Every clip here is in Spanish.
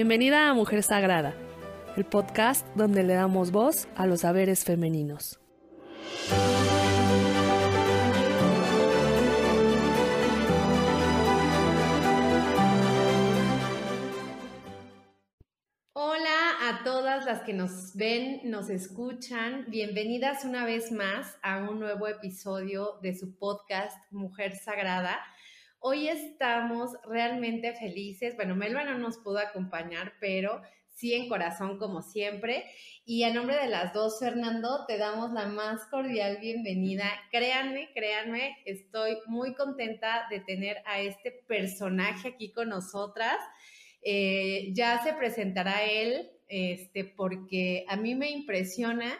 Bienvenida a Mujer Sagrada, el podcast donde le damos voz a los saberes femeninos. Hola a todas las que nos ven, nos escuchan. Bienvenidas una vez más a un nuevo episodio de su podcast Mujer Sagrada. Hoy estamos realmente felices. Bueno, Melba no nos pudo acompañar, pero sí en corazón como siempre. Y a nombre de las dos, Fernando, te damos la más cordial bienvenida. Créanme, créanme, estoy muy contenta de tener a este personaje aquí con nosotras. Eh, ya se presentará él, este, porque a mí me impresiona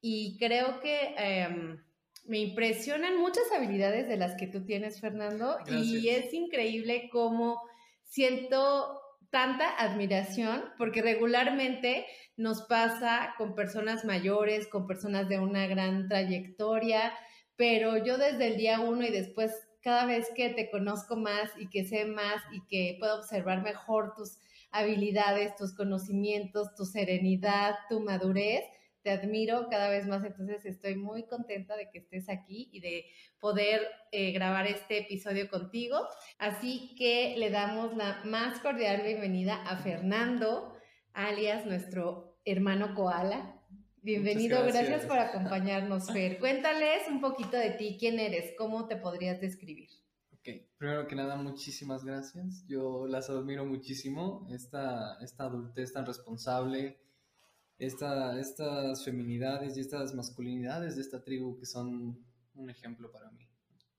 y creo que... Em, me impresionan muchas habilidades de las que tú tienes, Fernando, y es increíble cómo siento tanta admiración, porque regularmente nos pasa con personas mayores, con personas de una gran trayectoria, pero yo desde el día uno y después cada vez que te conozco más y que sé más y que puedo observar mejor tus habilidades, tus conocimientos, tu serenidad, tu madurez, te admiro cada vez más, entonces estoy muy contenta de que estés aquí y de poder eh, grabar este episodio contigo. Así que le damos la más cordial bienvenida a Fernando, alias nuestro hermano Koala. Bienvenido, gracias. por acompañarnos, Fer. Cuéntales un poquito de ti, quién eres, cómo te podrías describir. Ok, primero que nada, muchísimas gracias. Yo las admiro muchísimo, esta, esta adultez tan responsable, esta, estas feminidades y estas masculinidades de esta tribu que son un ejemplo para mí.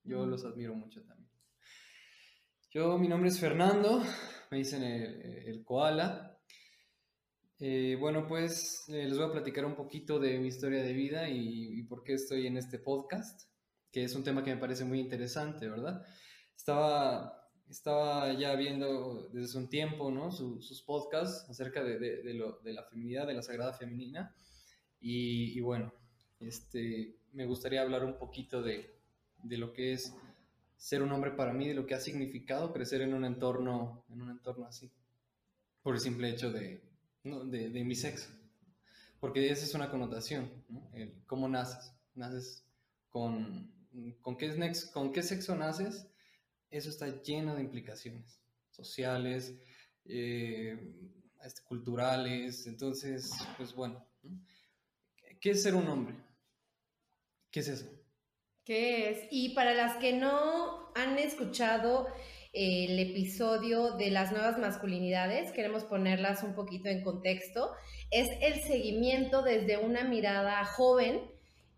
Yo los admiro mucho también. Yo, mi nombre es Fernando, me dicen el, koala. Eh, bueno, pues eh, les voy a platicar un poquito de mi historia de vida y, y, por qué estoy en este podcast, que es un tema que me parece muy interesante, ¿verdad? Estaba estaba ya viendo desde un tiempo ¿no? sus podcasts acerca de, de, lo, de, la feminidad, de la sagrada femenina. Y, y, bueno, este, me gustaría hablar un poquito de, de, lo que es ser un hombre para mí, de lo que ha significado crecer en un entorno, en un entorno así, por el simple hecho de, ¿no? de, mi sexo. Porque esa es una connotación, ¿no? El, ¿cómo naces? Naces con, con, qué, con qué sexo naces eso está lleno de implicaciones sociales, eh, este, culturales. Entonces, pues bueno, ¿qué es ser un hombre? ¿Qué es eso? ¿Qué es? Y para las que no han escuchado el episodio de las nuevas masculinidades, queremos ponerlas un poquito en contexto, es el seguimiento desde una mirada joven,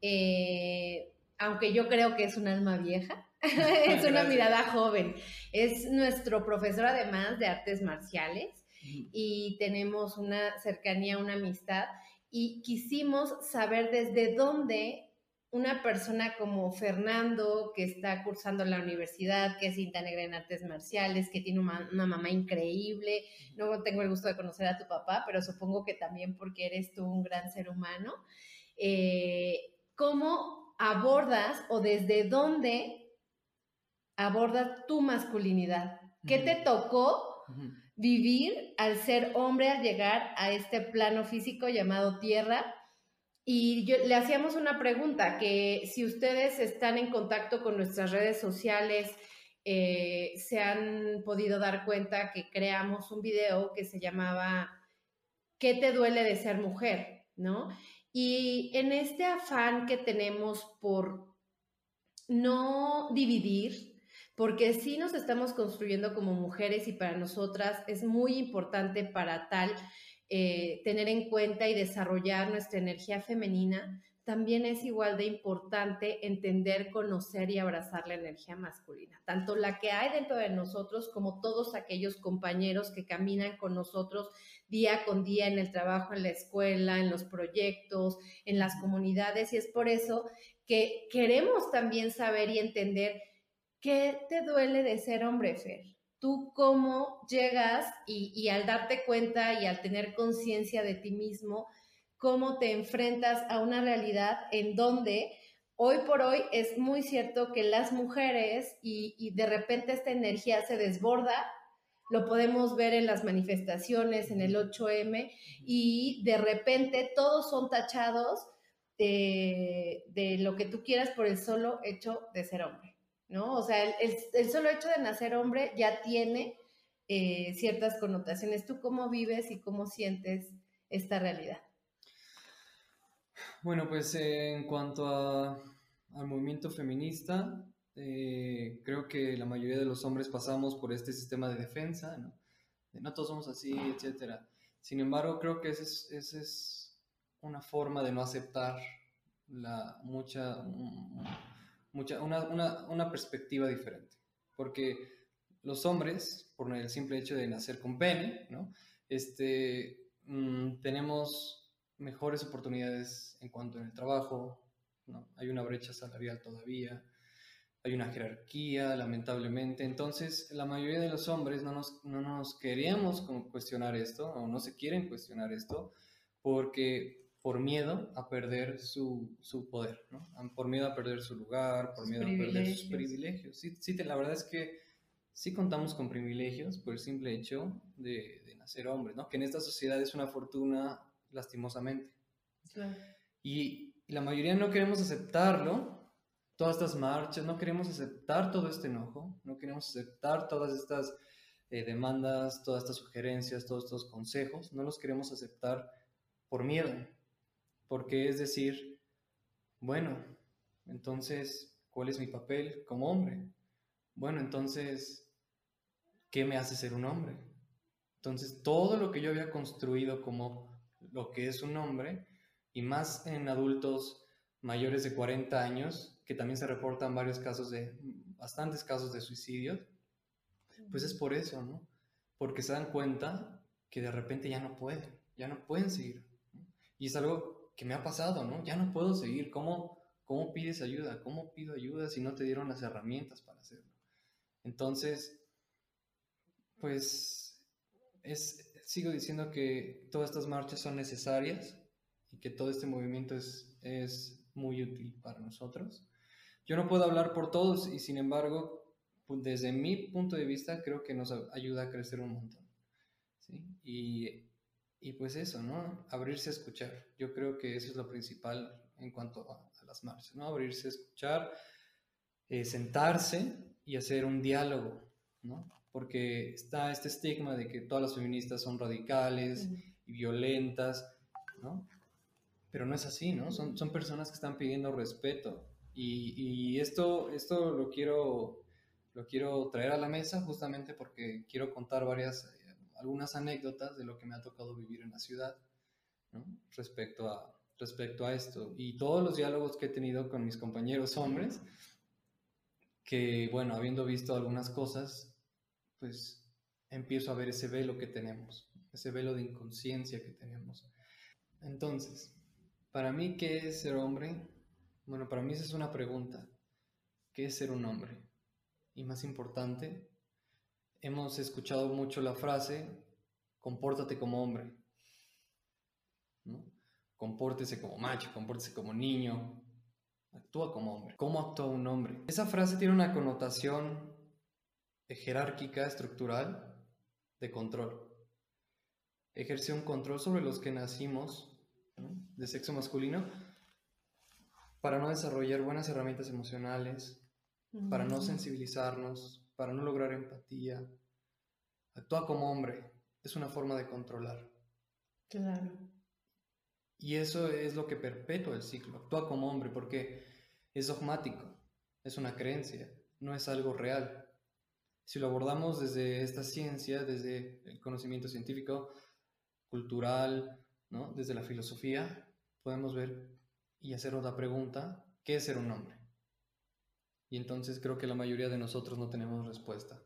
eh, aunque yo creo que es un alma vieja, es una mirada joven. Es nuestro profesor además de artes marciales y tenemos una cercanía, una amistad y quisimos saber desde dónde una persona como Fernando, que está cursando la universidad, que es cinta negra en artes marciales, que tiene una, mamá increíble, no tengo el gusto de conocer a tu papá, pero supongo que también porque eres tú un gran ser humano, eh, ¿cómo abordas o desde dónde aborda tu masculinidad. ¿Qué te tocó vivir al ser hombre, al llegar a este plano físico llamado tierra? Y le hacíamos una pregunta, que si ustedes están en contacto con nuestras redes sociales, eh, se han podido dar cuenta que creamos un video que se llamaba ¿Qué te duele de ser mujer? ¿No? Y en este afán que tenemos por no dividir, porque sí nos estamos construyendo como mujeres y para nosotras es muy importante para tal eh, tener en cuenta y desarrollar nuestra energía femenina, también es igual de importante entender, conocer y abrazar la energía masculina, tanto la que hay dentro de nosotros como todos aquellos compañeros que caminan con nosotros día con día en el trabajo, en la escuela, en los proyectos, en las comunidades. Y es por eso que queremos también saber y entender ¿Qué te duele de ser hombre, Fer? ¿Tú cómo llegas y, al darte cuenta y al tener conciencia de ti mismo, cómo te enfrentas a una realidad en donde hoy por hoy es muy cierto que las mujeres y, de repente esta energía se desborda lo podemos ver en las manifestaciones, en el 8M, y de repente todos son tachados de, de lo que tú quieras por el solo hecho de ser hombre, ¿no? O sea, el, el, solo hecho de nacer hombre ya tiene eh, ciertas connotaciones. ¿Tú cómo vives y cómo sientes esta realidad? Bueno, pues eh, en cuanto a, al movimiento feminista, eh, creo que la mayoría de los hombres pasamos por este sistema de defensa, ¿no? No todos somos así, etc. Sin embargo, creo que esa es, es una forma de no aceptar la, mucha, mucha una, una, una, perspectiva diferente. Porque los hombres, por el simple hecho de nacer con pene, ¿no? este, mm, tenemos mejores oportunidades en cuanto en el trabajo, ¿no? hay una brecha salarial todavía, hay una jerarquía, lamentablemente. Entonces, la mayoría de los hombres no nos, no nos queríamos cuestionar esto, o no se quieren cuestionar esto, porque por miedo a perder su, su poder, ¿no? por miedo a perder su lugar, por miedo a perder sus privilegios. Sí, sí, la verdad es que sí contamos con privilegios por el simple hecho de, de nacer hombres, ¿no? que en esta sociedad es una fortuna lastimosamente. Y, y la mayoría no queremos aceptarlo todas estas marchas, no queremos aceptar todo este enojo, no queremos aceptar todas estas eh, demandas, todas estas sugerencias, todos estos consejos, no los queremos aceptar por miedo, porque es decir, bueno, entonces, ¿cuál es mi papel como hombre? Bueno, entonces, ¿qué me hace ser un hombre? Entonces, todo lo que yo había construido como lo que es un hombre, y más en adultos mayores de 40 años, que también se reportan varios casos de, bastantes casos de suicidio, pues es por eso, ¿no? Porque se dan cuenta que de repente ya no pueden, ya no pueden seguir. Y es algo que me ha pasado, ¿no? Ya no puedo seguir. ¿Cómo, ¿Cómo pides ayuda? ¿Cómo pido ayuda si no te dieron las herramientas para hacerlo? Entonces, pues es, sigo diciendo que todas estas marchas son necesarias y que todo este movimiento es, es muy útil para nosotros. Yo no puedo hablar por todos y sin embargo, pues, desde mi punto de vista, creo que nos ayuda a crecer un montón. ¿sí? Y, y, pues eso, ¿no? Abrirse a escuchar. Yo creo que eso es lo principal en cuanto a, las marchas, ¿no? Abrirse a escuchar, eh, sentarse y hacer un diálogo, ¿no? Porque está este estigma de que todas las feministas son radicales y violentas, ¿no? Pero no es así, ¿no? Son, son personas que están pidiendo respeto, y, esto, esto lo, quiero, lo quiero traer a la mesa justamente porque quiero contar varias, algunas anécdotas de lo que me ha tocado vivir en la ciudad respecto, a, respecto a esto. Y todos los diálogos que he tenido con mis compañeros hombres, que bueno, habiendo visto algunas cosas, pues empiezo a ver ese velo que tenemos, ese velo de inconsciencia que tenemos. Entonces, para mí, ¿qué es ser hombre? Bueno, para mí esa es una pregunta. ¿Qué es ser un hombre? Y más importante, hemos escuchado mucho la frase, compórtate como hombre. ¿no? Compórtese como macho, compórtese como niño, actúa como hombre. ¿Cómo actúa un hombre? Esa frase tiene una connotación jerárquica, estructural, de control. Ejerce un control sobre los que nacimos de sexo masculino para no desarrollar buenas herramientas emocionales, para no sensibilizarnos, para no lograr empatía. Actúa como hombre, es una forma de controlar. Claro. Y eso es lo que perpetúa el ciclo. Actúa como hombre porque es dogmático, es una creencia, no es algo real. Si lo abordamos desde esta ciencia, desde el conocimiento científico, cultural, ¿no? desde la filosofía, podemos ver y hacer otra pregunta, ¿qué es ser un hombre? Y entonces creo que la mayoría de nosotros no tenemos respuesta.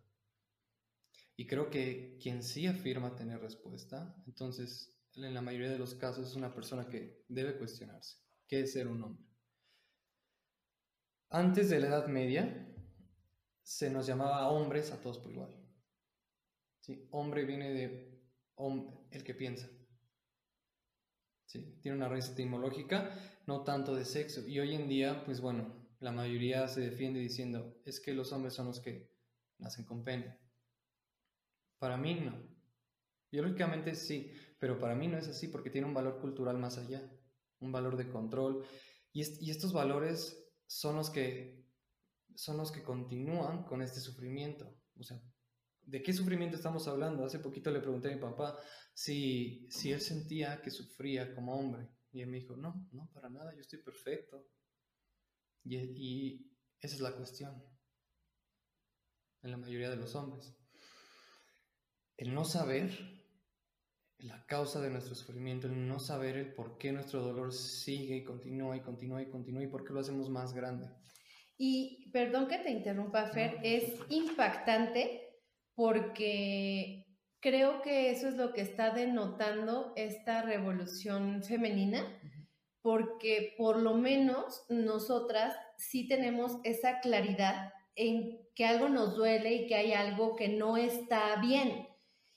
Y creo que quien sí afirma tener respuesta, entonces en la mayoría de los casos es una persona que debe cuestionarse, ¿qué es ser un hombre? Antes de la Edad Media se nos llamaba hombres a todos por igual. ¿Sí? Hombre viene de el que piensa. ¿Sí? Tiene una raíz etimológica no tanto de sexo. Y hoy en día, pues bueno, la mayoría se defiende diciendo, es que los hombres son los que nacen con pene. Para mí no. Biológicamente sí, pero para mí no es así porque tiene un valor cultural más allá, un valor de control. Y, y estos valores son los que son los que continúan con este sufrimiento. O sea, ¿de qué sufrimiento estamos hablando? Hace poquito le pregunté a mi papá si, si él sentía que sufría como hombre. Y él me dijo, no, no, para nada, yo estoy perfecto. Y, y esa es la cuestión en la mayoría de los hombres. El no saber la causa de nuestro sufrimiento, el no saber el por qué nuestro dolor sigue y continúa y continúa y continúa y por qué lo hacemos más grande. Y perdón que te interrumpa, Fer, es impactante porque creo que eso es lo que está denotando esta revolución femenina, porque por lo menos nosotras sí tenemos esa claridad en que algo nos duele y que hay algo que no está bien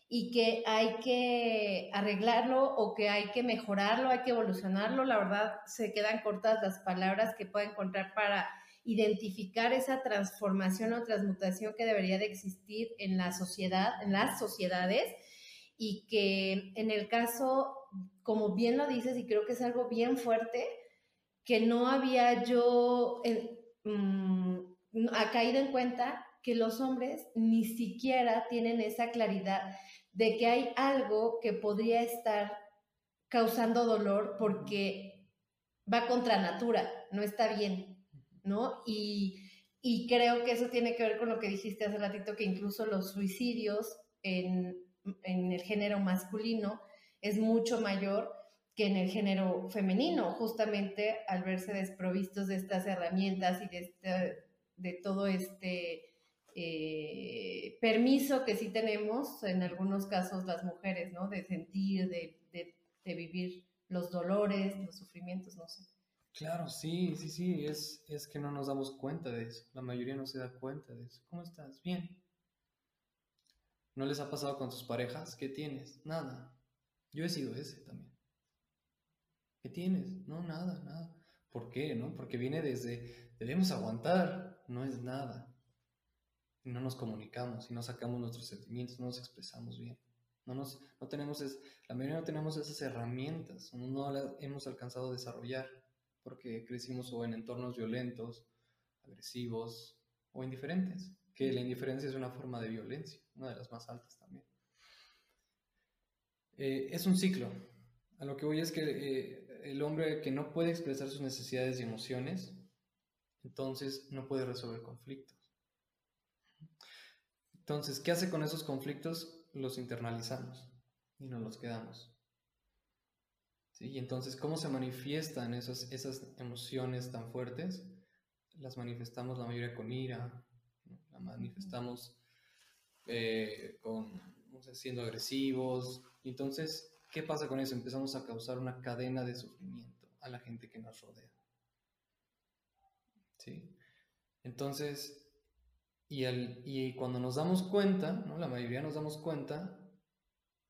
y que hay que arreglarlo o que hay que mejorarlo, hay que evolucionarlo. La verdad, se quedan cortas las palabras que puedo encontrar para identificar esa transformación o transmutación que debería de existir en la sociedad, en las sociedades, y que en el caso, como bien lo dices, y creo que es algo bien fuerte, que no había yo mm, ha caído en cuenta que los hombres ni siquiera tienen esa claridad de que hay algo que podría estar causando dolor porque va contra natura, no está bien. ¿no? Y, creo que eso tiene que ver con lo que dijiste hace ratito, que incluso los suicidios en, el género masculino es mucho mayor que en el género femenino, justamente al verse desprovistos de estas herramientas y de, este, de todo este eh, permiso que sí tenemos en algunos casos las mujeres, ¿no? De sentir, de, de vivir los dolores, los sufrimientos, no sé. Claro, sí, sí, sí, es, es que no nos damos cuenta de eso. La mayoría no se da cuenta de eso. ¿Cómo estás? Bien. ¿No les ha pasado con tus parejas? ¿Qué tienes? Nada. Yo he sido ese también. ¿Qué tienes? No, nada, nada. ¿Por qué? ¿No? Porque viene desde, debemos aguantar, no es nada. No nos comunicamos y no sacamos nuestros sentimientos, no nos expresamos bien. No, nos, no tenemos, es, la mayoría no tenemos esas herramientas, no, no las hemos alcanzado a desarrollar porque crecimos o en entornos violentos, agresivos o indiferentes, que la indiferencia es una forma de violencia, una de las más altas también. Eh, es un ciclo. A lo que voy es que eh, el hombre que no puede expresar sus necesidades y emociones, entonces no puede resolver conflictos. Entonces, ¿qué hace con esos conflictos? Los internalizamos y nos los quedamos. Y entonces, ¿cómo se manifiestan esas, esas emociones tan fuertes? Las manifestamos la mayoría con ira, las manifestamos eh, con, siendo agresivos. Entonces, ¿qué pasa con eso? Empezamos a causar una cadena de sufrimiento a la gente que nos rodea. ¿Sí? Entonces, y, y cuando nos damos cuenta, ¿no? la mayoría nos damos cuenta,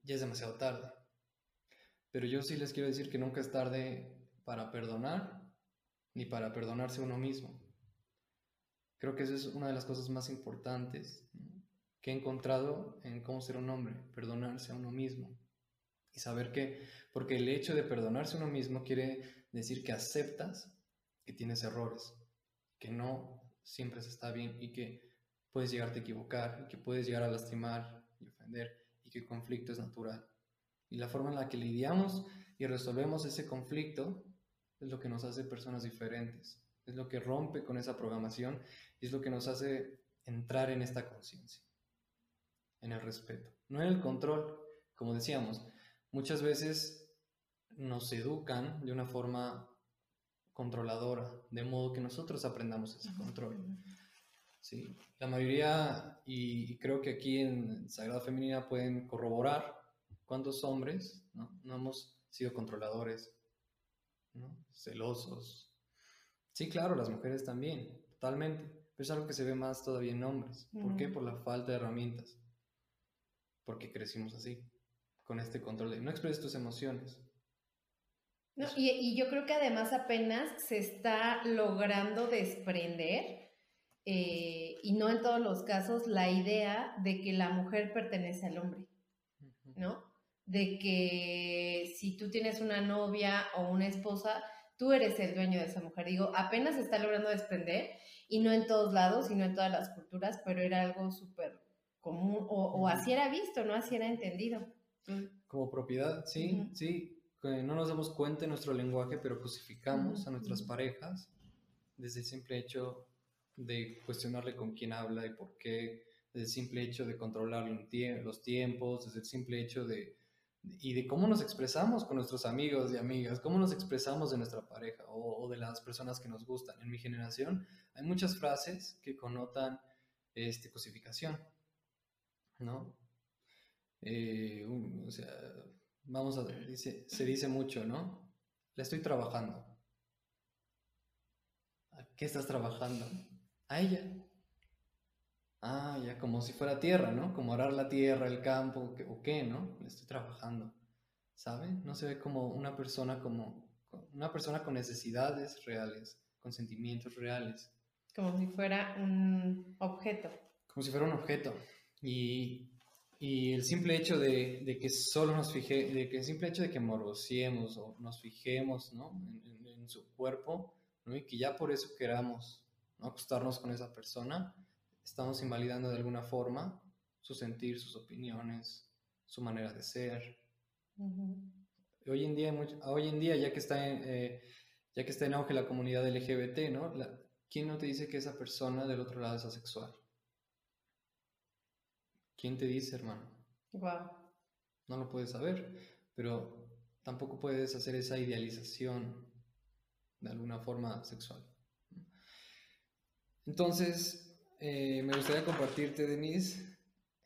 ya es demasiado tarde. Pero yo sí les quiero decir que nunca es tarde para perdonar ni para perdonarse uno mismo. Creo que esa es una de las cosas más importantes que he encontrado en cómo ser un hombre, perdonarse a uno mismo. Y saber que, porque el hecho de perdonarse a uno mismo quiere decir que aceptas que tienes errores, que no siempre se está bien y que puedes llegarte a equivocar, y que puedes llegar a lastimar y ofender y que el conflicto es natural. Y la forma en la que lidiamos y resolvemos ese conflicto es lo que nos hace personas diferentes, es lo que rompe con esa programación y es lo que nos hace entrar en esta conciencia, en el respeto, no en el control. Como decíamos, muchas veces nos educan de una forma controladora, de modo que nosotros aprendamos ese control. Sí, la mayoría, y creo que aquí en Sagrada Femenina pueden corroborar, ¿Cuántos hombres no, hemos sido controladores, celosos? Sí, claro, las mujeres también, totalmente. Pero es algo que se ve más todavía en hombres. ¿Por qué? Por la falta de herramientas. Porque crecimos así, con este control de no expreses tus emociones. y, y, yo creo que además apenas se está logrando desprender eh, y no en todos los casos, la idea de que la mujer pertenece al hombre, ¿no? De que si tú tienes una novia o una esposa, tú eres el dueño de esa mujer. Digo, apenas se está logrando desprender y no en todos lados y no en todas las culturas, pero era algo súper común o, así era visto, ¿no? Así era entendido. Como propiedad, sí, sí. No nos damos cuenta en nuestro lenguaje, pero crucificamos a nuestras parejas desde el simple hecho de cuestionarle con quién habla y por qué, desde el simple hecho de controlar los tiempos, desde el simple hecho de, y de cómo nos expresamos con nuestros amigos y amigas, cómo nos expresamos de nuestra pareja o, de las personas que nos gustan. En mi generación hay muchas frases que connotan este, cosificación, ¿no? Eh, o sea, vamos a ver, se dice mucho, ¿no? Le estoy trabajando. ¿A qué estás trabajando? A ella. Ah, ya como si fuera tierra, ¿no? Como arar la tierra, el campo, o qué, ¿no? Le estoy trabajando. ¿Sabe? No se ve como una persona como una persona con necesidades reales, con sentimientos reales. Como si fuera un objeto. Como si fuera un objeto. Y, y el simple hecho de, de, que solo nos fije, de que el simple hecho de que morociemos o nos fijemos, ¿no? En, en, su cuerpo, ¿no? Y que ya por eso queramos ¿no? acostarnos con esa persona, estamos invalidando de alguna forma su sentir, sus opiniones, su manera de ser. hoy, en día, hoy en día, ya que, está en, eh, ya que está en auge la comunidad LGBT, ¿no? ¿quién no te dice que esa persona del otro lado es asexual? ¿Quién te dice, hermano? No lo puedes saber, pero tampoco puedes hacer esa idealización de alguna forma sexual. Entonces, eh, me gustaría compartirte, Denise,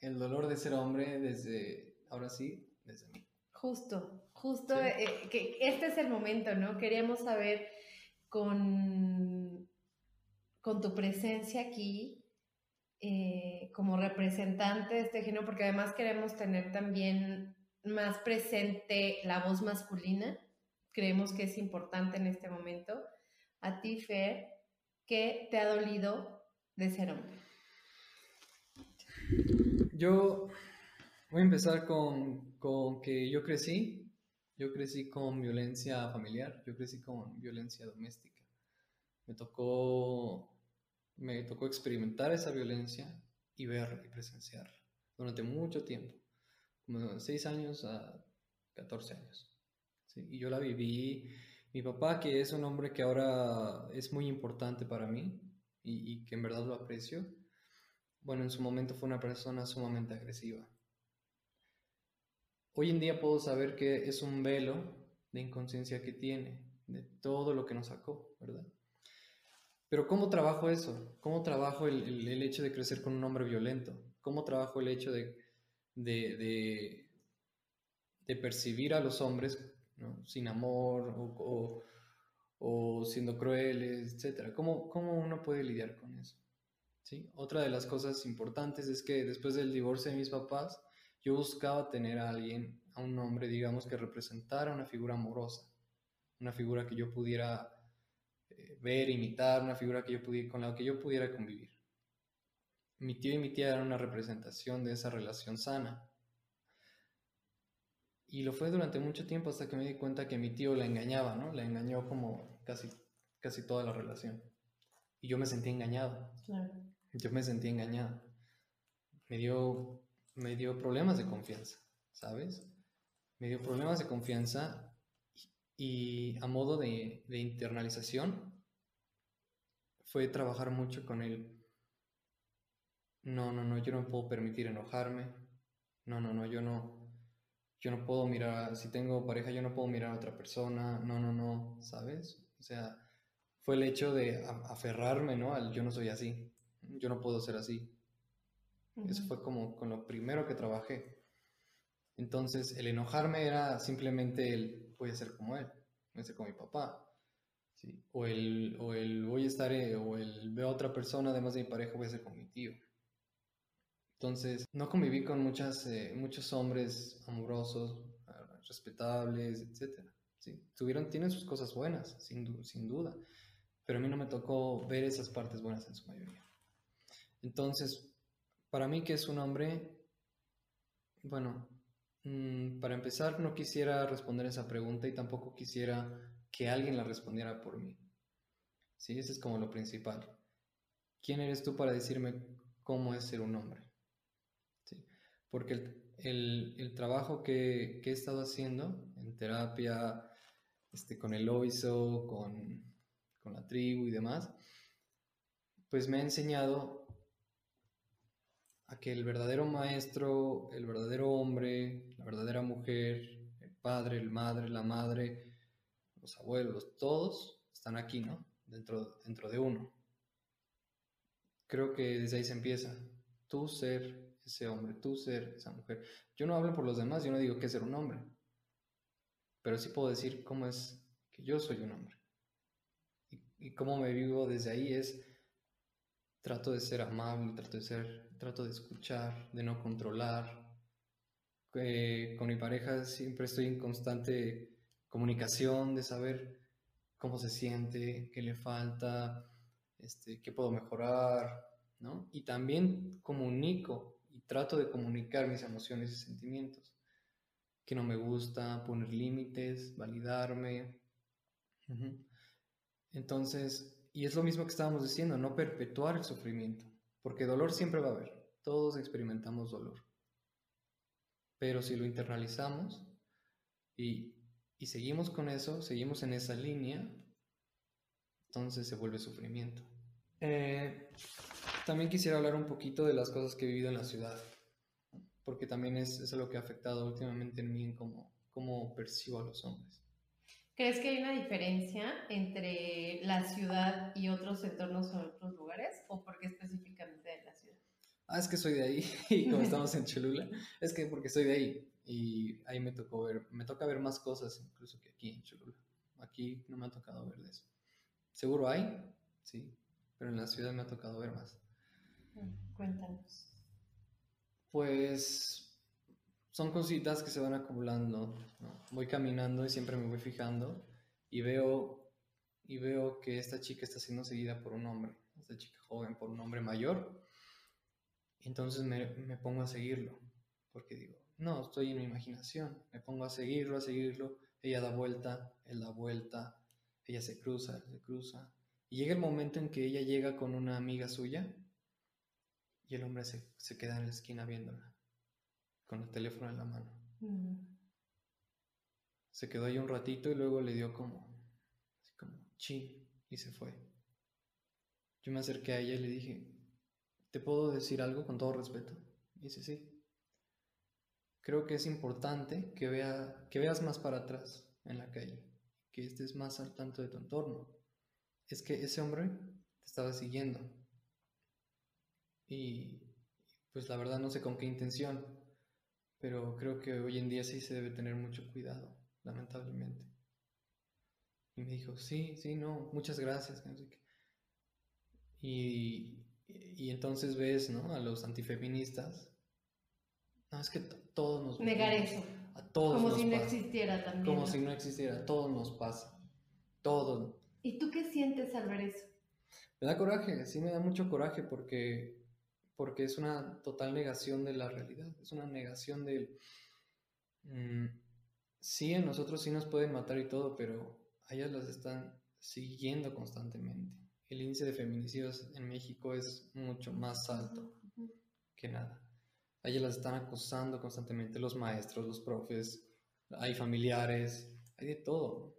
el dolor de ser hombre desde, ahora sí, desde mí. Justo, justo, eh, que este es el momento, ¿no? Queríamos saber con, con tu presencia aquí, eh, como representante de este género, porque además queremos tener también más presente la voz masculina, creemos que es importante en este momento. A ti, Fer, ¿Qué te ha dolido de ser hombre? Yo voy a empezar con, con, que yo crecí, yo crecí con violencia familiar, yo crecí con violencia doméstica. Me tocó, me tocó experimentar esa violencia y verla y presenciarla durante mucho tiempo, como 6 años a 14 años. Y yo la viví mi papá, que es un hombre que ahora es muy importante para mí y, que en verdad lo aprecio, bueno, en su momento fue una persona sumamente agresiva. Hoy en día puedo saber que es un velo de inconsciencia que tiene, de todo lo que nos sacó, ¿verdad? Pero ¿cómo trabajo eso? ¿Cómo trabajo el, hecho de crecer con un hombre violento? ¿Cómo trabajo el hecho de, de, de percibir a los hombres sin amor o, siendo crueles, etc. ¿Cómo, ¿Cómo, uno puede lidiar con eso? ¿Sí? Otra de las cosas importantes es que después del divorcio de mis papás, yo buscaba tener a alguien, a un hombre, digamos, que representara una figura amorosa, una figura que yo pudiera ver, imitar, una figura que yo pudiera, con la que yo pudiera convivir. Mi tío y mi tía eran una representación de esa relación sana. Y lo fue durante mucho tiempo hasta que me di cuenta que mi tío la engañaba, ¿no? La engañó como casi, casi toda la relación. Y yo me sentí engañado. Yo me sentí engañado. Me dio, me dio problemas de confianza, ¿sabes? Me dio problemas de confianza y, a modo de, de internalización fue trabajar mucho con él. No, no, no, yo no puedo permitir enojarme. No, no, no, yo no, yo no puedo mirar, si tengo pareja, yo no puedo mirar a otra persona, no, no, no, ¿sabes? O sea, fue el hecho de aferrarme, ¿no? Al yo no soy así, yo no puedo ser así. Eso fue como con lo primero que trabajé. Entonces, el enojarme era simplemente el voy a ser como él, voy a ser como mi papá. ¿Sí? O, el, o el voy a estar, eh, o el veo a otra persona, además de mi pareja, voy a ser como mi tío. Entonces, no conviví con muchas, eh, muchos hombres amorosos, ah, respetables, etc. ¿sí? Tuvieron, tienen sus cosas buenas, sin, sin duda, pero a mí no me tocó ver esas partes buenas en su mayoría. Entonces, para mí, ¿qué es un hombre? Bueno, mm, para empezar, no quisiera responder esa pregunta y tampoco quisiera que alguien la respondiera por mí. Sí, eso es como lo principal. ¿Quién eres tú para decirme cómo es ser un hombre? Porque el, trabajo que, he estado haciendo en terapia, este, con el OISO, con, con la tribu y demás, pues me ha enseñado a que el verdadero maestro, el verdadero hombre, la verdadera mujer, el padre, el madre, la madre, los abuelos, todos están aquí, ¿no? Dentro, dentro de uno. Creo que desde ahí se empieza. Tú ser ese hombre, tú ser esa mujer. Yo no hablo por los demás, yo no digo que ser un hombre. Pero sí puedo decir cómo es que yo soy un hombre. Y, y cómo me vivo desde ahí es trato de ser amable, trato de ser, trato de escuchar, de no controlar. con mi pareja siempre estoy en constante comunicación, de saber cómo se siente, qué le falta, este, qué puedo mejorar, ¿no? Y también comunico y trato de comunicar mis emociones y sentimientos, que no me gusta, poner límites, validarme. Entonces, y es lo mismo que estábamos diciendo, no perpetuar el sufrimiento, porque dolor siempre va a haber, todos experimentamos dolor. Pero si lo internalizamos y, seguimos con eso, seguimos en esa línea, entonces se vuelve sufrimiento. Eh, también quisiera hablar un poquito de las cosas que he vivido en la ciudad, porque también es, es lo que ha afectado últimamente en mí, en cómo, cómo percibo a los hombres. ¿Crees que hay una diferencia entre la ciudad y otros entornos o otros lugares? ¿O por qué específicamente de la ciudad? Ah, es que soy de ahí y como estamos en Cholula, es que porque soy de ahí y ahí me tocó ver, me toca ver más cosas incluso que aquí en Cholula. Aquí no me ha tocado ver de eso. Seguro hay, sí, pero en la ciudad me ha tocado ver más. Cuéntanos. Pues son cositas que se van acumulando. Voy caminando y siempre me voy fijando y veo, y veo que esta chica está siendo seguida por un hombre, esta chica joven por un hombre mayor. entonces me, me pongo a seguirlo, porque digo, no, estoy en mi imaginación. Me pongo a seguirlo, a seguirlo. Ella da vuelta, él da vuelta, ella se cruza, se cruza. Y llega el momento en que ella llega con una amiga suya y el hombre se, se queda en la esquina viéndola con el teléfono en la mano. Mm. Se quedó ahí un ratito y luego le dio como, así como, chi, y se fue. Yo me acerqué a ella y le dije, ¿te puedo decir algo con todo respeto? Y dice, sí. Creo que es importante que, vea, que veas más para atrás en la calle, que estés más al tanto de tu entorno. Es que ese hombre te estaba siguiendo. Y pues la verdad no sé con qué intención, pero creo que hoy en día sí se debe tener mucho cuidado, lamentablemente. Y me dijo, sí, sí, no, muchas gracias. Y, y entonces ves, ¿no? A los antifeministas. No, es que todos nos... Negar eso. A todos Como si no existiera también. Como si no existiera, todos nos pasa. Todo. ¿Y tú qué sientes al ver eso? Me da coraje, sí me da mucho coraje porque porque es una total negación de la realidad, es una negación del... Mm, sí, en nosotros sí nos pueden matar y todo, pero a ellas las están siguiendo constantemente. El índice de feminicidios en México es mucho más alto que nada. A ellas las están acosando constantemente los maestros, los profes, hay familiares, hay de todo.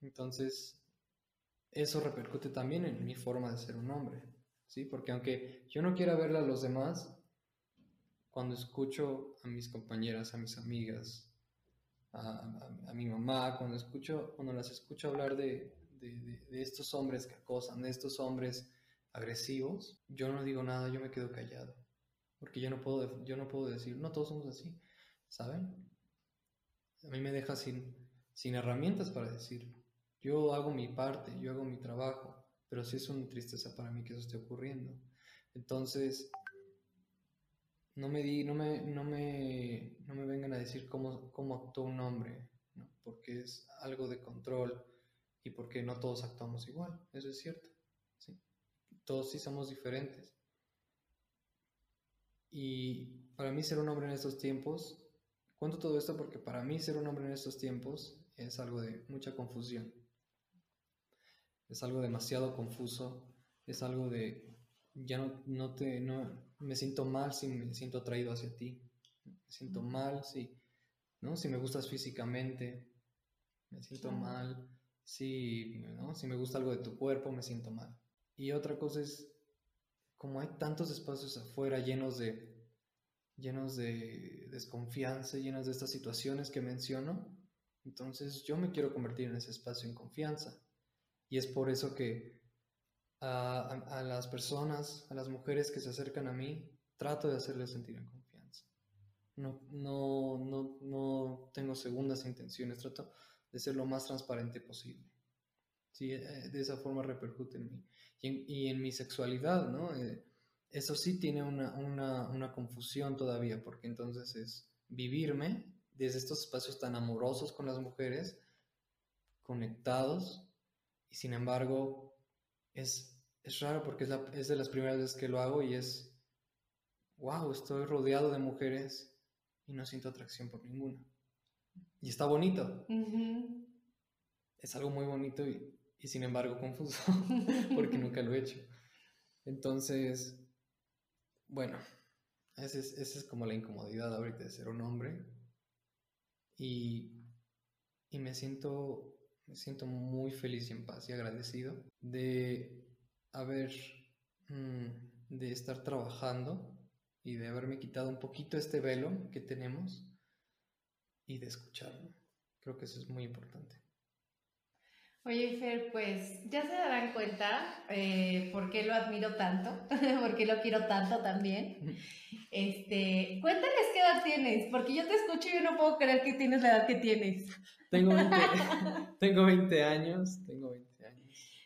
Entonces, eso repercute también en mi forma de ser un hombre. ¿sí? Porque aunque yo no quiera verla a los demás, cuando escucho a mis compañeras, a mis amigas, a, mi mamá, cuando, escucho, cuando las escucho hablar de, de, estos hombres que acosan, de estos hombres agresivos, yo no digo nada, yo me quedo callado. Porque yo no puedo, yo no puedo decir, no, todos somos así, ¿saben? A mí me deja sin, sin herramientas para decirlo. Yo hago mi parte, yo hago mi trabajo pero sí es una tristeza para mí que eso esté ocurriendo. Entonces, no me, di, no me, no me, no me vengan a decir cómo, cómo actuó un hombre, porque es algo de control y porque no todos actuamos igual, eso es cierto. ¿sí? Todos sí somos diferentes, Y para mí ser un hombre en estos tiempos, cuento todo esto porque para mí ser un hombre en estos tiempos es algo de mucha confusión. Es algo demasiado confuso, es algo de ya no, no te no me siento mal si me siento atraído hacia ti. Me siento mal si ¿no? Si me gustas físicamente, me siento mal. Si, ¿no? si me gusta algo de tu cuerpo, me siento mal. Y otra cosa es, como hay tantos espacios afuera llenos de, llenos de desconfianza, llenos de estas situaciones que menciono, entonces yo me quiero convertir en ese espacio en confianza. Y es por eso que a, a, las personas, a las mujeres que se acercan a mí, trato de hacerles sentir en confianza. No, no, no, no tengo segundas intenciones, trato de ser lo más transparente posible. Sí, eh, de esa forma repercute en mí. Y en, y en mi sexualidad, ¿no? Eh, eso sí tiene una, una, una confusión todavía, porque entonces es vivirme desde estos espacios tan amorosos con las mujeres, conectados, y sin embargo es, es raro porque es, la, es, de las primeras veces que lo hago y es, wow, estoy rodeado de mujeres y no siento atracción por ninguna. Y está bonito. Uh -huh. Es algo muy bonito y, y sin embargo confuso, porque nunca lo he hecho. Entonces, bueno, esa es, esa es como la incomodidad ahorita de ser un hombre. Y, y me siento me siento muy feliz y en paz y agradecido de haber, mmm, de estar trabajando y de haberme quitado un poquito este velo que tenemos y de escucharlo. Creo que eso es muy importante. Oye, Fer, pues ya se darán cuenta eh, por qué lo admiro tanto, por qué lo quiero tanto también. Este, cuéntales qué edad tienes, porque yo te escucho y yo no puedo creer que tienes la edad que tienes. Tengo 20, tengo 20 años, tengo 20 años.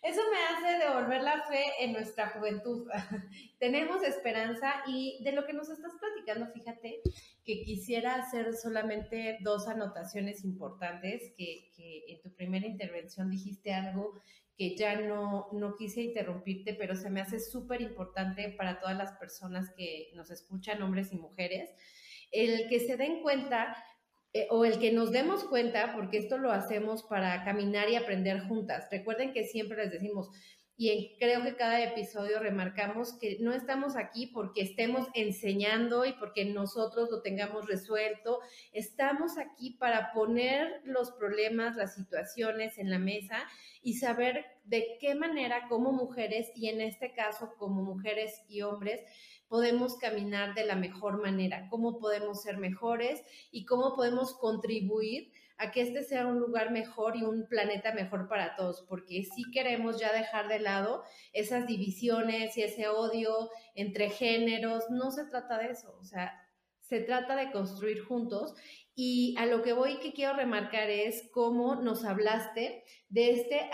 Eso me hace devolver la fe en nuestra juventud. Tenemos esperanza y de lo que nos estás platicando, fíjate que quisiera hacer solamente dos anotaciones importantes, que, que en tu primera intervención dijiste algo que ya no, no quise interrumpirte, pero se me hace súper importante para todas las personas que nos escuchan, hombres y mujeres, el que se den cuenta eh, o el que nos demos cuenta, porque esto lo hacemos para caminar y aprender juntas. Recuerden que siempre les decimos, y creo que cada episodio remarcamos que no estamos aquí porque estemos enseñando y porque nosotros lo tengamos resuelto, estamos aquí para poner los problemas, las situaciones en la mesa y saber de qué manera como mujeres y en este caso como mujeres y hombres podemos caminar de la mejor manera, cómo podemos ser mejores y cómo podemos contribuir a que este sea un lugar mejor y un planeta mejor para todos, porque si queremos ya dejar de lado esas divisiones y ese odio entre géneros, no se trata de eso, o sea, se trata de construir juntos y a lo que voy que quiero remarcar es cómo nos hablaste de este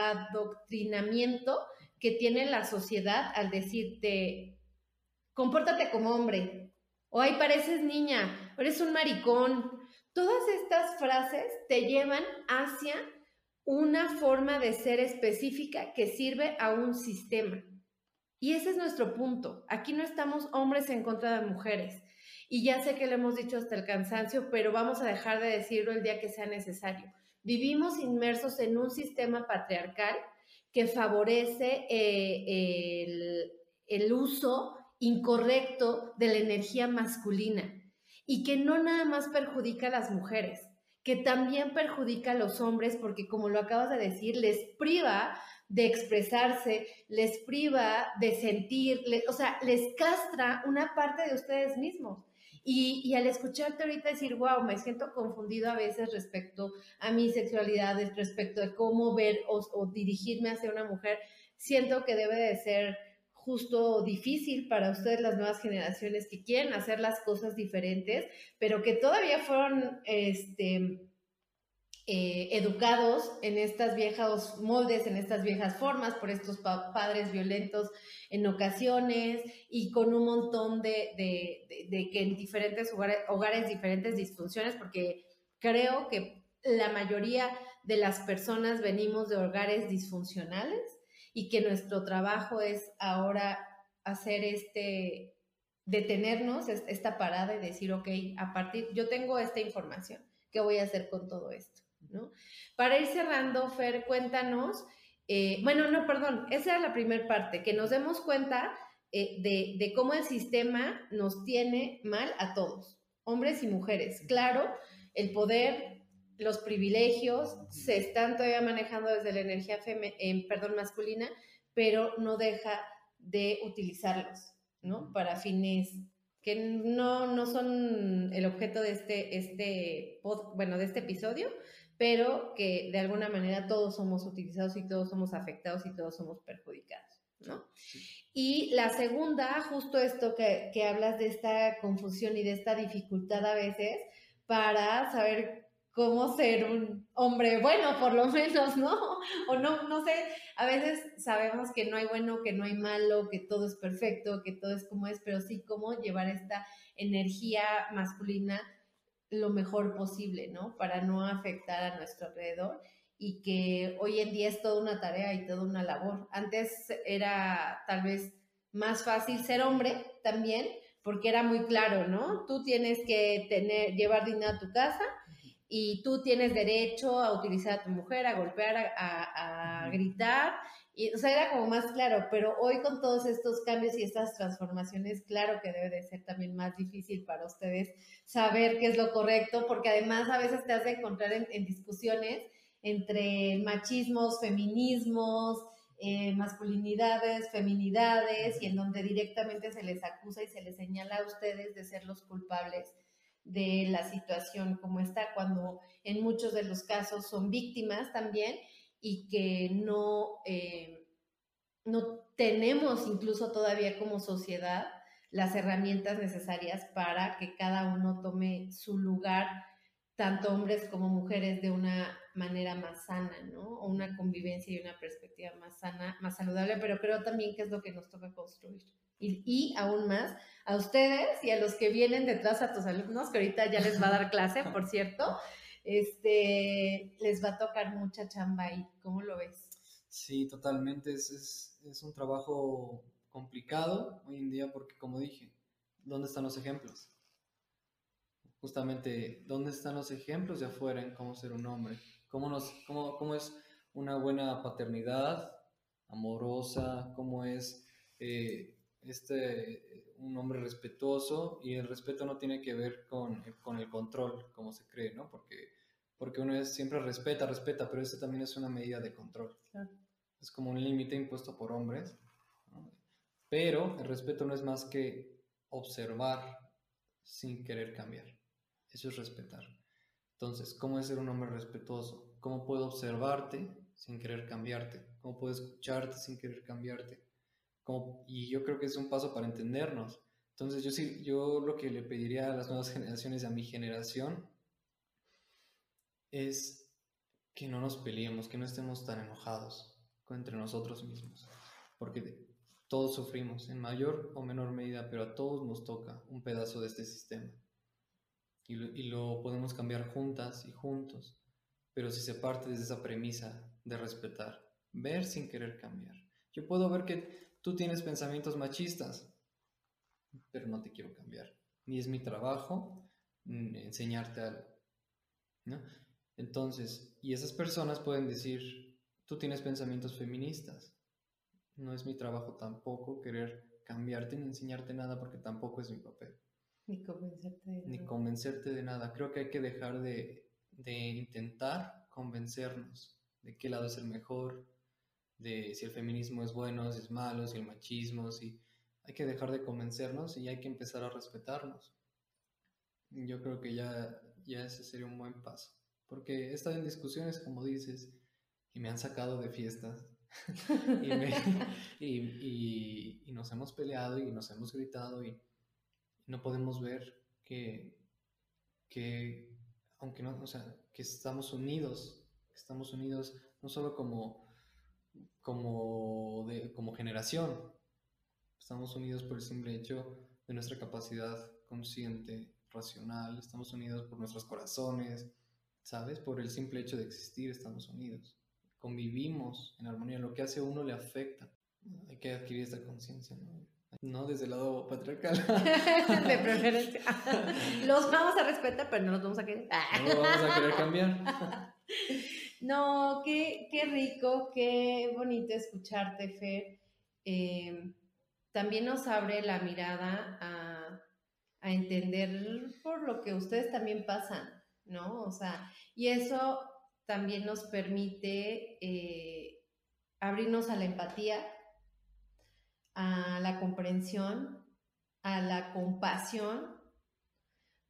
adoctrinamiento que tiene la sociedad al decirte, compórtate como hombre, o ahí pareces niña, eres un maricón. Todas estas frases te llevan hacia una forma de ser específica que sirve a un sistema. Y ese es nuestro punto. Aquí no estamos hombres en contra de mujeres. Y ya sé que lo hemos dicho hasta el cansancio, pero vamos a dejar de decirlo el día que sea necesario. Vivimos inmersos en un sistema patriarcal que favorece eh, el, el uso incorrecto de la energía masculina y que no nada más perjudica a las mujeres, que también perjudica a los hombres porque como lo acabas de decir, les priva de expresarse, les priva de sentir, o sea, les castra una parte de ustedes mismos. Y, y, al escucharte ahorita decir, wow, me siento confundido a veces respecto a mi sexualidad, respecto de cómo ver o dirigirme hacia una mujer, siento que debe de ser justo difícil para ustedes las nuevas generaciones que quieren hacer las cosas diferentes, pero que todavía fueron este, eh, educados en estas viejas moldes, en estas viejas formas por estos pa padres violentos en ocasiones y con un montón de que en diferentes hogares, hogares diferentes disfunciones, porque creo que la mayoría de las personas venimos de hogares disfuncionales y que nuestro trabajo es ahora hacer este, detenernos esta parada y decir, ok, a partir, yo tengo esta información, ¿qué voy a hacer con todo esto? ¿No? Para ir cerrando, Fer, cuéntanos, eh, bueno, no, perdón, esa era la primera parte, que nos demos cuenta eh, de, de, cómo el sistema nos tiene mal a todos, hombres y mujeres. Claro, el poder, los privilegios se están todavía manejando desde la energía eh, perdón, masculina, pero no deja de utilizarlos. ¿no? Para fines que no, no son el objeto de este, este, bueno, de este episodio, pero que de alguna manera todos somos utilizados y todos somos afectados y todos somos perjudicados, ¿no? Y la segunda, justo esto que, que hablas de esta confusión y de esta dificultad a veces para saber cómo ser un hombre bueno, por lo menos, ¿no? O no, no sé, a veces sabemos que no hay bueno, que no hay malo, que todo es perfecto, que todo es como es, pero sí cómo llevar esta energía masculina lo mejor posible, ¿no? Para no afectar a nuestro alrededor y que hoy en día es toda una tarea y toda una labor. Antes era tal vez más fácil ser hombre también, porque era muy claro, ¿no? Tú tienes que tener, llevar dinero a tu casa, y tú tienes derecho a utilizar a tu mujer, a golpear, a, gritar. Y, o sea, era como más claro, pero hoy con todos estos cambios y estas transformaciones, claro que debe de ser también más difícil para ustedes saber qué es lo correcto, porque además a veces te has de encontrar en, discusiones entre machismos, feminismos, eh, masculinidades, feminidades, y en donde directamente se les acusa y se les señala a ustedes de ser los culpables de la situación como está, cuando en muchos de los casos son víctimas también y que no, eh, no tenemos incluso todavía como sociedad las herramientas necesarias para que cada uno tome su lugar, tanto hombres como mujeres, de una manera más sana, ¿no? O una convivencia y una perspectiva más sana, más saludable, pero creo también que es lo que nos toca construir. Y, y, aún más a ustedes y a los que vienen detrás, a tus alumnos, que ahorita ya les va a dar clase, por cierto, este, les va a tocar mucha chamba ahí. ¿Cómo lo ves? Sí, totalmente. Es, es, es un trabajo complicado hoy en día porque, como dije, ¿dónde están los ejemplos? Justamente, ¿dónde están los ejemplos de afuera en cómo ser un hombre? ¿Cómo, nos, cómo, cómo es una buena paternidad amorosa? ¿Cómo es... Eh, este, un hombre respetuoso y el respeto no tiene que ver con, con el control, como se cree, ¿no? Porque, porque uno es, siempre respeta, respeta, pero eso también es una medida de control. Es como un límite impuesto por hombres. Pero el respeto no es más que observar sin querer cambiar. Eso es respetar. Entonces, ¿cómo es ser un hombre respetuoso? ¿Cómo puedo observarte sin querer cambiarte? ¿Cómo puedo escucharte sin querer cambiarte? y yo creo que es un paso para entendernos. Entonces yo sí, yo lo que le pediría a las nuevas generaciones, a mi generación, es que no nos peleemos, que no estemos tan enojados entre nosotros mismos, porque todos sufrimos en mayor o menor medida, pero a todos nos toca un pedazo de este sistema. Y lo, podemos cambiar juntas y juntos, pero si se parte desde esa premisa de respetar, ver sin querer cambiar. Yo puedo ver que Tú tienes pensamientos machistas, pero no te quiero cambiar. Ni es mi trabajo mm, enseñarte algo. ¿no? Entonces, y esas personas pueden decir, tú tienes pensamientos feministas. No es mi trabajo tampoco querer cambiarte ni enseñarte nada porque tampoco es mi papel. Ni convencerte de Ni convencerte de nada. Creo que hay que dejar de, de intentar convencernos de qué lado es el mejor, de si el feminismo es bueno, si es malo, si el machismo, si hay que dejar de convencernos y hay que empezar a respetarnos. Yo creo que ya, ya ese sería un buen paso, porque he estado en discusiones, como dices, y me han sacado de fiestas. y, y, nos hemos peleado y nos hemos gritado y no podemos ver que, que aunque no, o sea, que estamos unidos, estamos unidos no solo como como, de, como generación. Estamos unidos por el simple hecho de nuestra capacidad consciente, racional, estamos unidos por nuestros corazones, ¿sabes? Por el simple hecho de existir estamos unidos. Convivimos en armonía, lo que hace uno le afecta. Hay que adquirir esta conciencia, ¿no? No desde el lado patriarcal. de preferencia. los vamos a respetar, pero no los vamos a querer. no los vamos a querer cambiar. no, qué, qué rico, qué bonito escucharte, Fer. Eh, también nos abre la mirada a, a entender por lo que ustedes también pasan, ¿no? O sea, y eso también nos permite eh, abrirnos a la empatía, a la comprensión, a la compasión,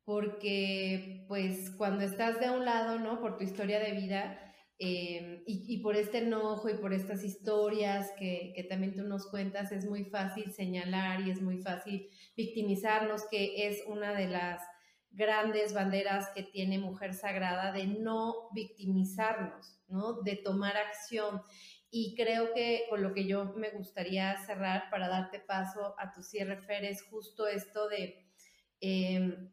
porque pues cuando estás de un lado, ¿no? Por tu historia de vida eh, y, por este enojo y por estas historias que, que, también tú nos cuentas, es muy fácil señalar y es muy fácil victimizarnos, que es una de las grandes banderas que tiene Mujer Sagrada de no victimizarnos, ¿no? De tomar acción. Y creo que con lo que yo me gustaría cerrar para darte paso a tu cierre, Fer, es justo esto de em,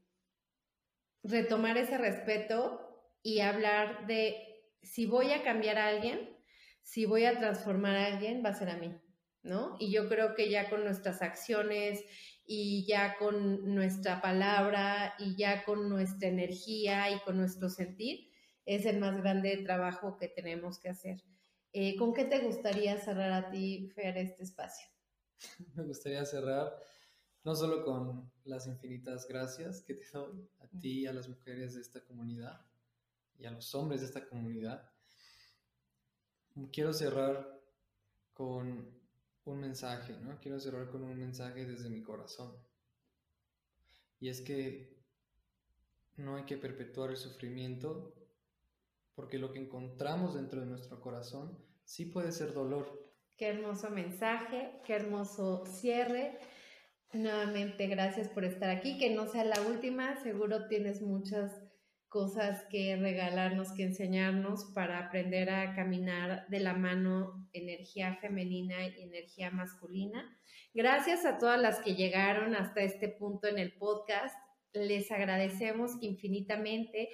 retomar ese respeto y hablar de si voy a cambiar a alguien, si voy a transformar a alguien, va a ser a mí, ¿no? Y yo creo que ya con nuestras acciones y ya con nuestra palabra y ya con nuestra energía y con nuestro sentir, es el más grande trabajo que tenemos que hacer. Eh, ¿Con qué te gustaría cerrar a ti, Fer, este espacio? Me gustaría cerrar no solo con las infinitas gracias que te doy a ti y a las mujeres de esta comunidad y a los hombres de esta comunidad. Quiero cerrar con un mensaje, ¿no? Quiero cerrar con un mensaje desde mi corazón. Y es que no hay que perpetuar el sufrimiento porque lo que encontramos dentro de nuestro corazón sí puede ser dolor. Qué hermoso mensaje, qué hermoso cierre. Nuevamente, gracias por estar aquí. Que no sea la última, seguro tienes muchas cosas que regalarnos, que enseñarnos para aprender a caminar de la mano energía femenina y energía masculina. Gracias a todas las que llegaron hasta este punto en el podcast. Les agradecemos infinitamente.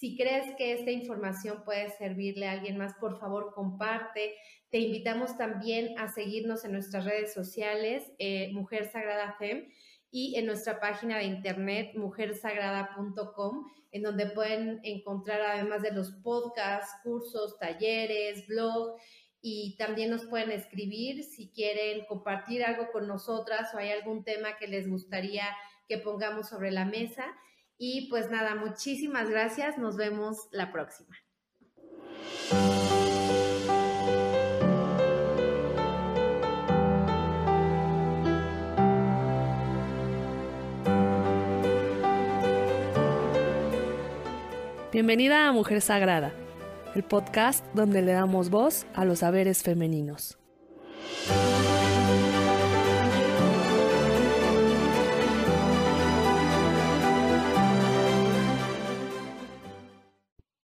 Si crees que esta información puede servirle a alguien más, por favor comparte. Te invitamos también a seguirnos en nuestras redes sociales, eh, Mujer Sagrada Fem, y en nuestra página de internet, mujersagrada.com en donde pueden encontrar además de los podcasts, cursos, talleres, blog y también nos pueden escribir si quieren compartir algo con nosotras o hay algún tema que les gustaría que pongamos sobre la mesa. Y pues nada, muchísimas gracias. Nos vemos la próxima. Bienvenida a Mujer Sagrada, el podcast donde le damos voz a los saberes femeninos.